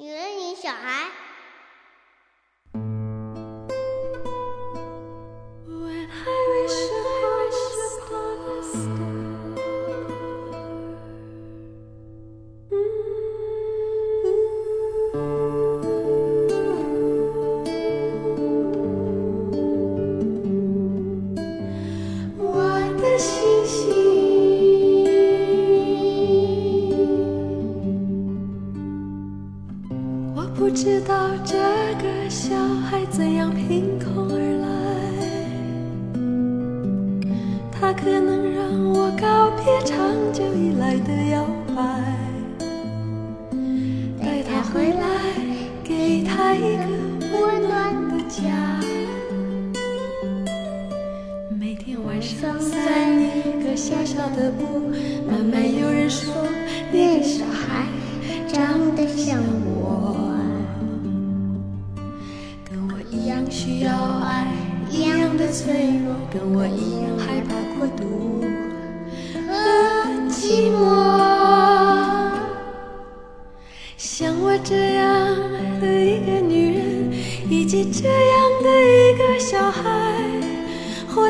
女人与小孩。一个温暖的家。每天晚上散一个小小的步，慢慢有人说那个小孩长得像我。跟我一样需要爱，一样的脆弱，跟我一样害怕孤独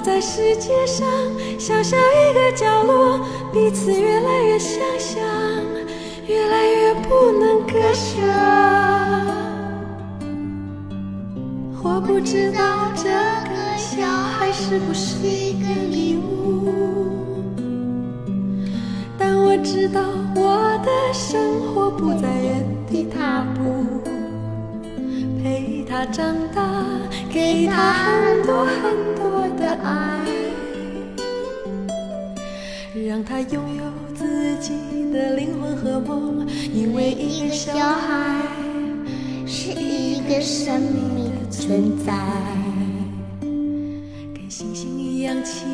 在世界上小小一个角落，彼此越来越相像，越来越不能割舍。我不知道这个小孩是不是一个礼物，但我知道我的生活不在原地踏步，他长大，给他很多很多的爱，让他拥有自己的灵魂和梦，因为一个小孩。是一个生命的存在，跟星星一样轻，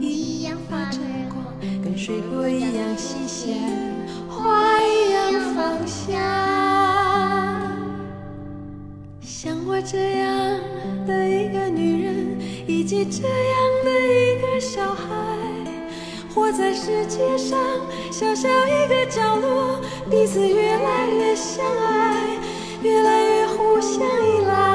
一样发着光，跟水果一样新鲜，这样的一个女人，以及这样的一个小孩，活在世界上小小一个角落，彼此越来越相爱，越来越互相依赖。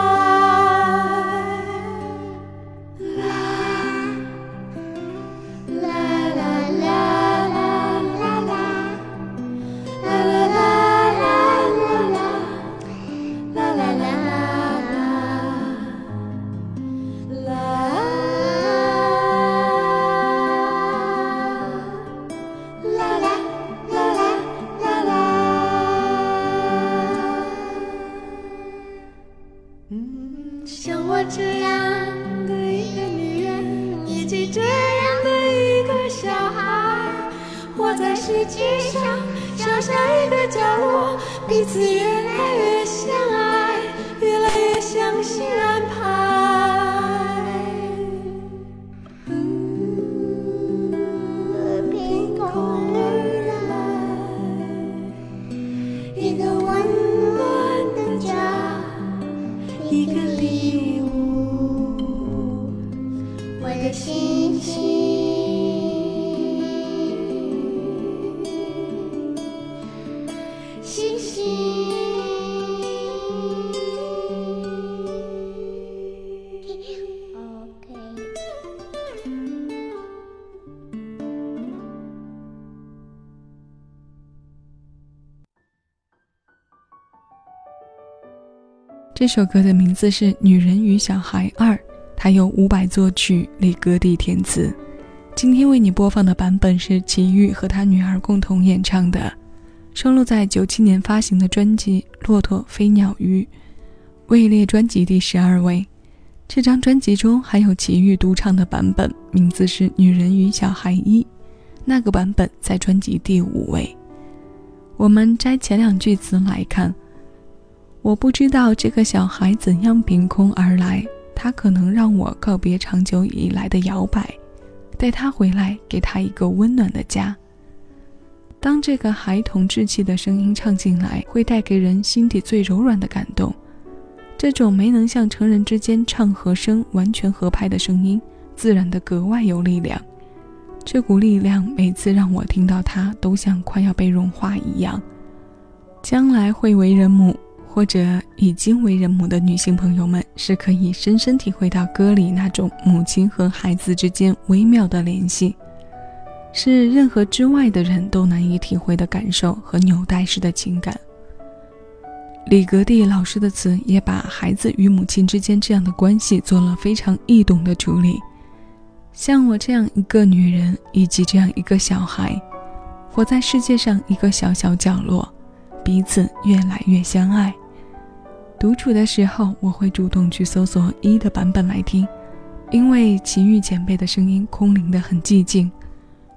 这首歌的名字是《女人与小孩二》，它由伍佰作曲，李格弟填词。今天为你播放的版本是齐豫和他女儿共同演唱的，收录在九七年发行的专辑《骆驼飞鸟鱼》，位列专辑第十二位。这张专辑中还有齐豫独唱的版本，名字是《女人与小孩一》，那个版本在专辑第五位。我们摘前两句词来看。我不知道这个小孩怎样凭空而来，他可能让我告别长久以来的摇摆，带他回来，给他一个温暖的家。当这个孩童稚气的声音唱进来，会带给人心底最柔软的感动。这种没能像成人之间唱和声完全合拍的声音，自然的格外有力量。这股力量每次让我听到它，都像快要被融化一样。将来会为人母。或者已经为人母的女性朋友们，是可以深深体会到歌里那种母亲和孩子之间微妙的联系，是任何之外的人都难以体会的感受和纽带式的情感。李格弟老师的词也把孩子与母亲之间这样的关系做了非常易懂的处理。像我这样一个女人，以及这样一个小孩，活在世界上一个小小角落，彼此越来越相爱。独处的时候，我会主动去搜索一的版本来听，因为其余前辈的声音空灵的很寂静，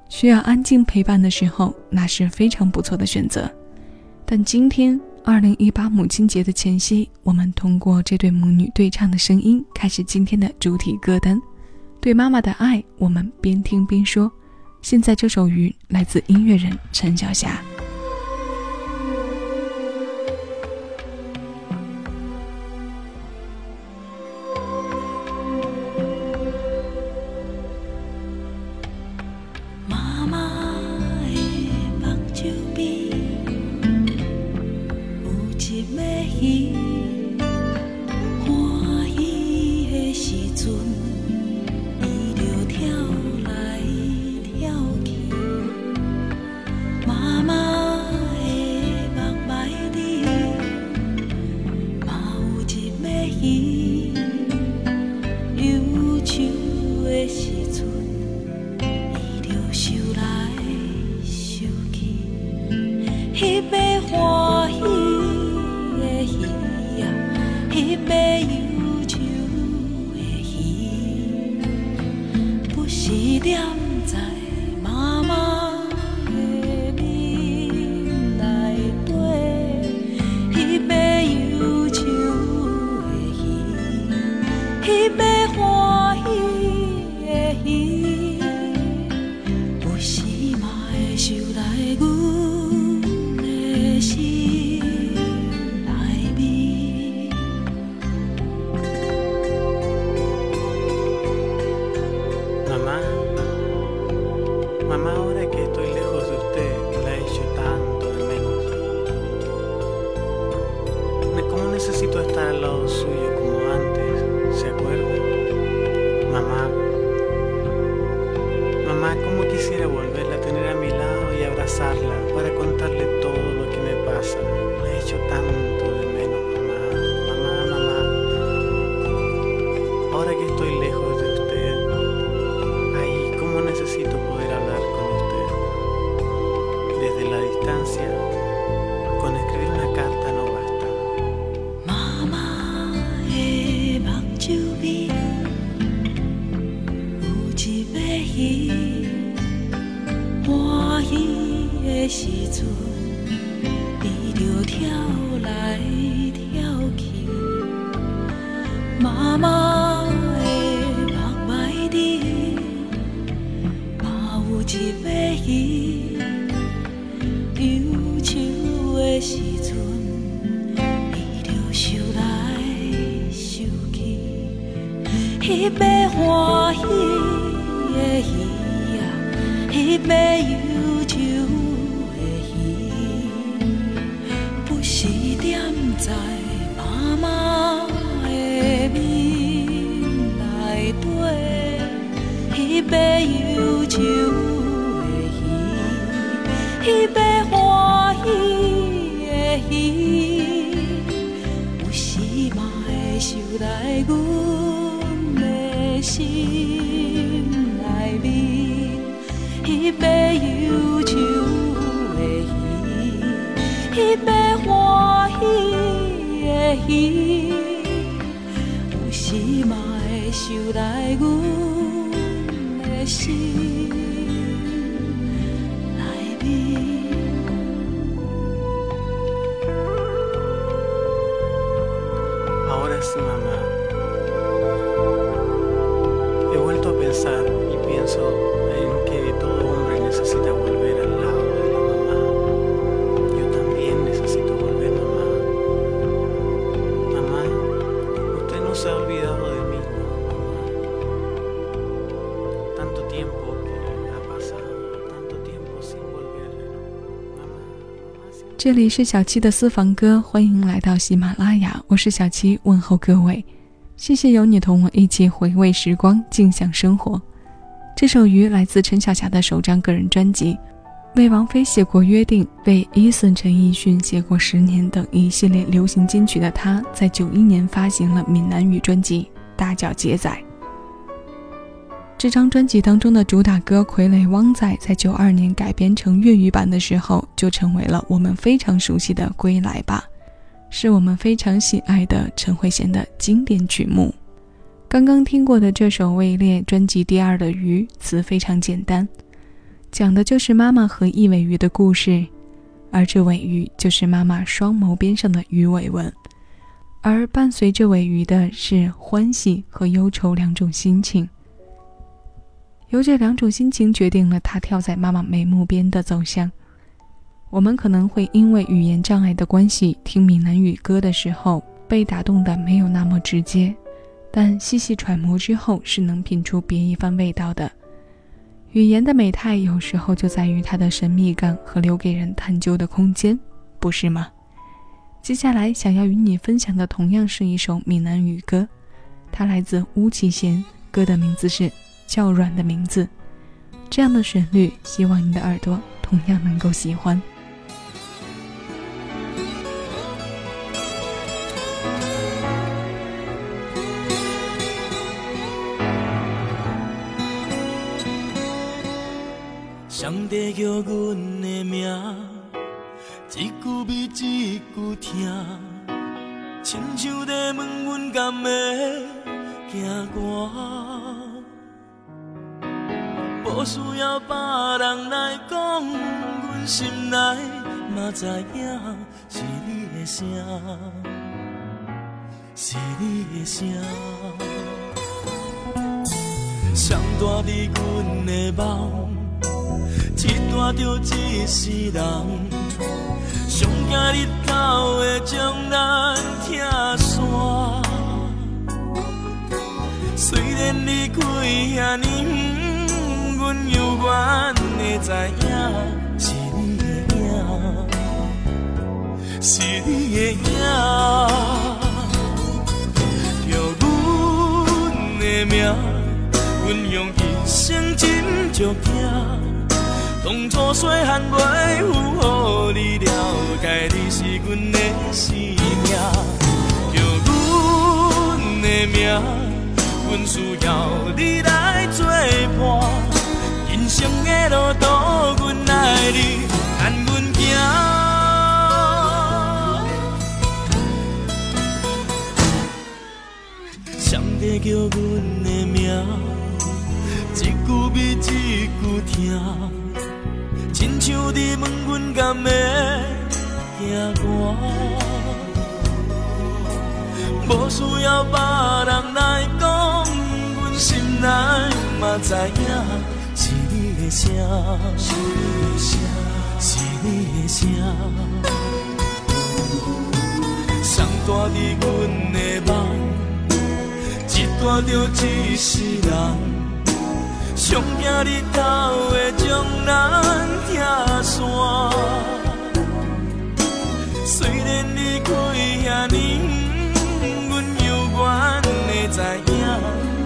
需要安静陪伴的时候，那是非常不错的选择。但今天二零一八母亲节的前夕，我们通过这对母女对唱的声音，开始今天的主题歌单。对妈妈的爱，我们边听边说。现在这首《鱼》来自音乐人陈小霞。He. mamá, cómo quisiera volverla a tener a mi lado y abrazarla para contarle todo lo que me pasa. La he hecho tanto de menos, mamá, mamá, mamá. Ahora que estoy lejos de usted, ahí cómo necesito poder hablar con usted. Desde la distancia, 想来阮的。心内面，迄尾忧愁的鱼，迄尾欢喜的鱼，有时嘛会想来阮的心 Listen. 这里是小七的私房歌，欢迎来到喜马拉雅，我是小七，问候各位，谢谢有你同我一起回味时光，静享生活。这首《鱼》来自陈小霞的首张个人专辑，为王菲写过《约定》，为 Eason 陈奕迅写过《十年》等一系列流行金曲的他，在。九一年发行了闽南语专辑《大脚姐仔》。这张专辑当中的主打歌《傀儡汪仔》在九二年改编成粤语版的时候，就成为了我们非常熟悉的《归来吧》，是我们非常喜爱的陈慧娴的经典曲目。刚刚听过的这首位列专辑第二的《鱼》，词非常简单，讲的就是妈妈和一尾鱼的故事，而这尾鱼就是妈妈双眸边上的鱼尾纹，而伴随这尾鱼的是欢喜和忧愁两种心情。由这两种心情决定了他跳在妈妈眉目边的走向。我们可能会因为语言障碍的关系，听闽南语歌的时候被打动的没有那么直接，但细细揣摩之后是能品出别一番味道的。语言的美态有时候就在于它的神秘感和留给人探究的空间，不是吗？接下来想要与你分享的同样是一首闽南语歌，它来自巫启贤，歌的名字是。较软的名字，这样的旋律，希望你的耳朵同样能够喜欢。上帝叫阮的名，一句比一句听，亲像在问阮敢会行歌。无需要别人来讲，阮心内嘛知影是你的声，是你的声。谁住伫阮的梦，一大着一世人，上惊日头会将咱拆散。虽然离开遐尼远。阮犹原会知影，是你的影，是你的影，叫阮的名，阮用一生斟酌听。当初细汉袂有予你了解，你是阮的生命，叫阮的名，阮需要你来作伴。人生的路途，阮爱你，牵阮行。上帝叫阮的名，一句比一句听，亲像在问阮敢会行歌。无需要别人来讲，阮心内嘛知影。是你的声，是你的声，谁住伫阮的梦，一大着一世人，上惊日头会将咱拆散。虽然离开遐尼远，阮犹原会知影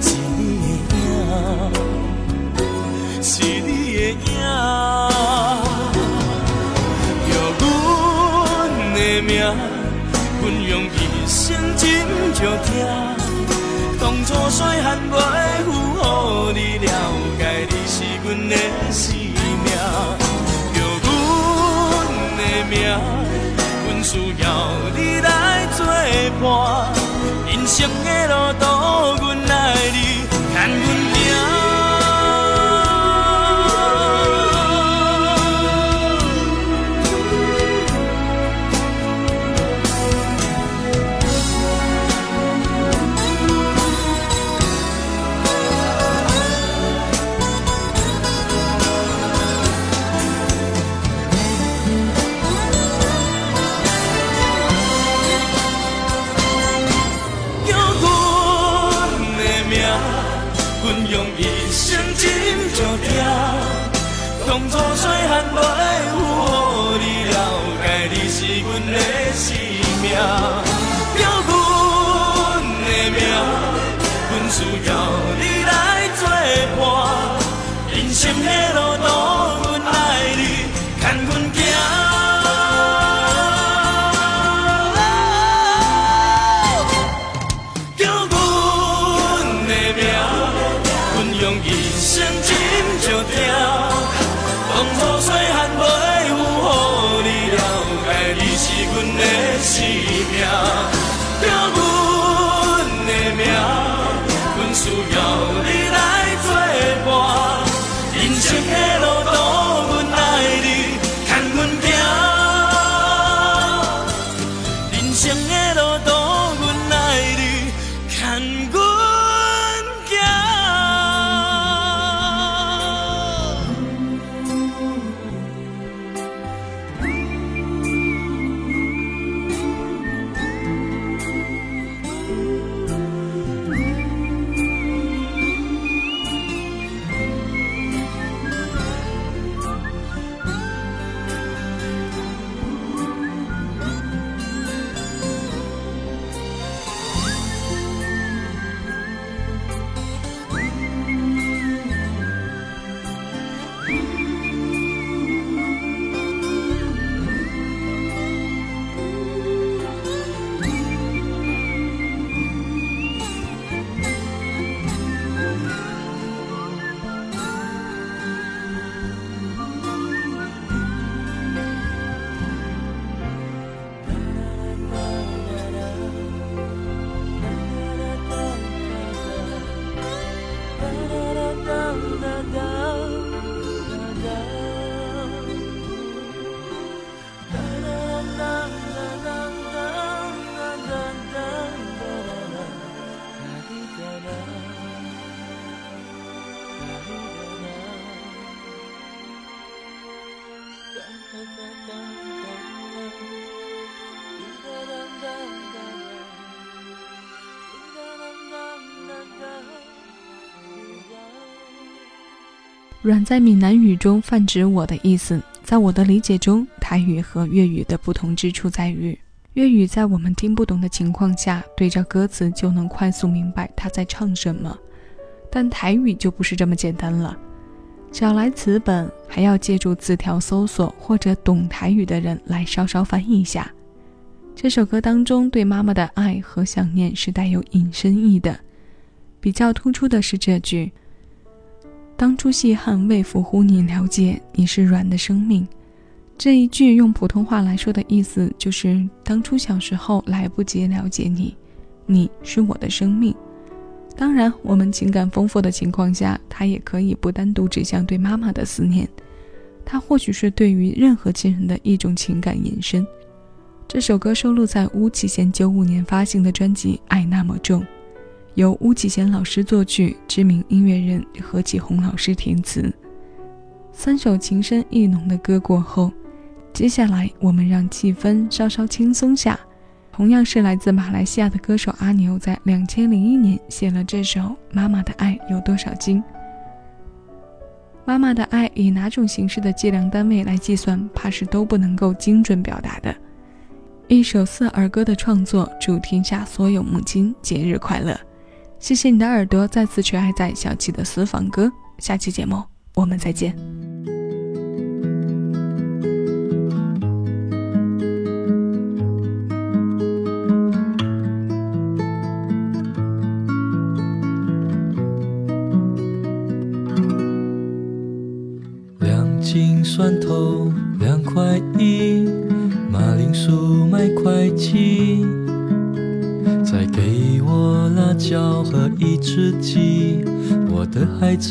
是你的影。是你的影，着阮的名，阮用一生斟酌听。当初细汉袂负乎你了解，你是阮的生命。着阮的名，阮需要你来作伴。人生的路软在闽南语中泛指我的意思。在我的理解中，台语和粤语的不同之处在于，粤语在我们听不懂的情况下，对着歌词就能快速明白他在唱什么，但台语就不是这么简单了。找来词本，还要借助字条搜索，或者懂台语的人来稍稍翻译一下。这首歌当中对妈妈的爱和想念是带有引申意的，比较突出的是这句。当初细汉为服乎你了解，你是软的生命。这一句用普通话来说的意思就是，当初小时候来不及了解你，你是我的生命。当然，我们情感丰富的情况下，它也可以不单独指向对妈妈的思念，它或许是对于任何亲人的一种情感延伸。这首歌收录在巫启贤九五年发行的专辑《爱那么重》。由巫启贤老师作曲，知名音乐人何启宏老师填词。三首情深意浓的歌过后，接下来我们让气氛稍稍轻松下。同样是来自马来西亚的歌手阿牛，在两千零一年写了这首《妈妈的爱有多少斤》。妈妈的爱以哪种形式的计量单位来计算，怕是都不能够精准表达的。一首四儿歌的创作，祝天下所有母亲节日快乐。谢谢你的耳朵，再次去爱在小七的私房歌。下期节目我们再见。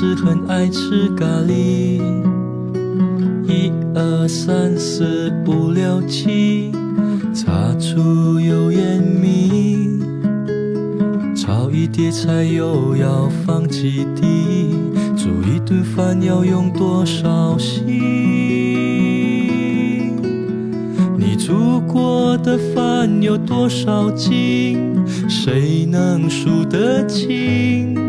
是很爱吃咖喱。一二三四五六七，擦出油烟米，炒一碟菜又要放几滴，煮一顿饭要用多少心？你煮过的饭有多少斤？谁能数得清？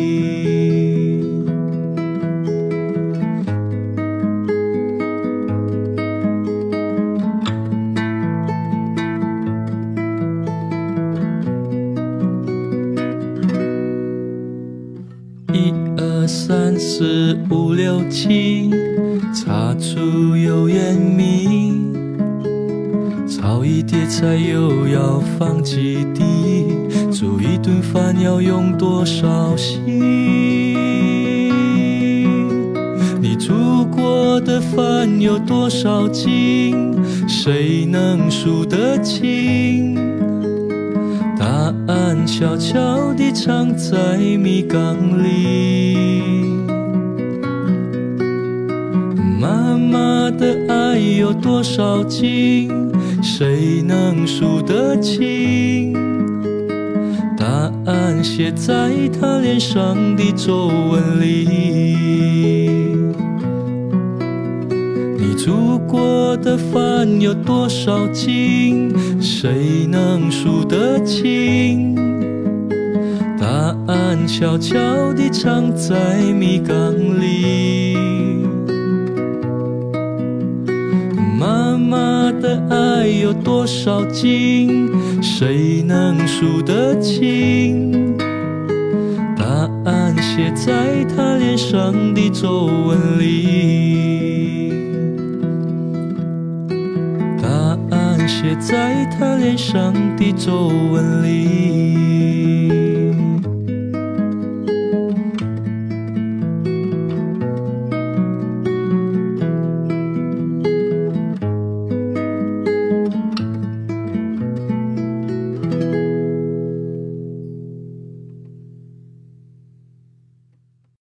几滴，煮一顿饭要用多少心？你煮过的饭有多少斤？谁能数得清？答案悄悄地藏在米缸里。妈妈的爱有多少斤？谁能数得清？答案写在她脸上的皱纹里。你煮过的饭有多少斤？谁能数得清？答案悄悄地藏在米缸里。的爱有多少斤？谁能数得清？答案写在他脸上的皱纹里。答案写在他脸上的皱纹里。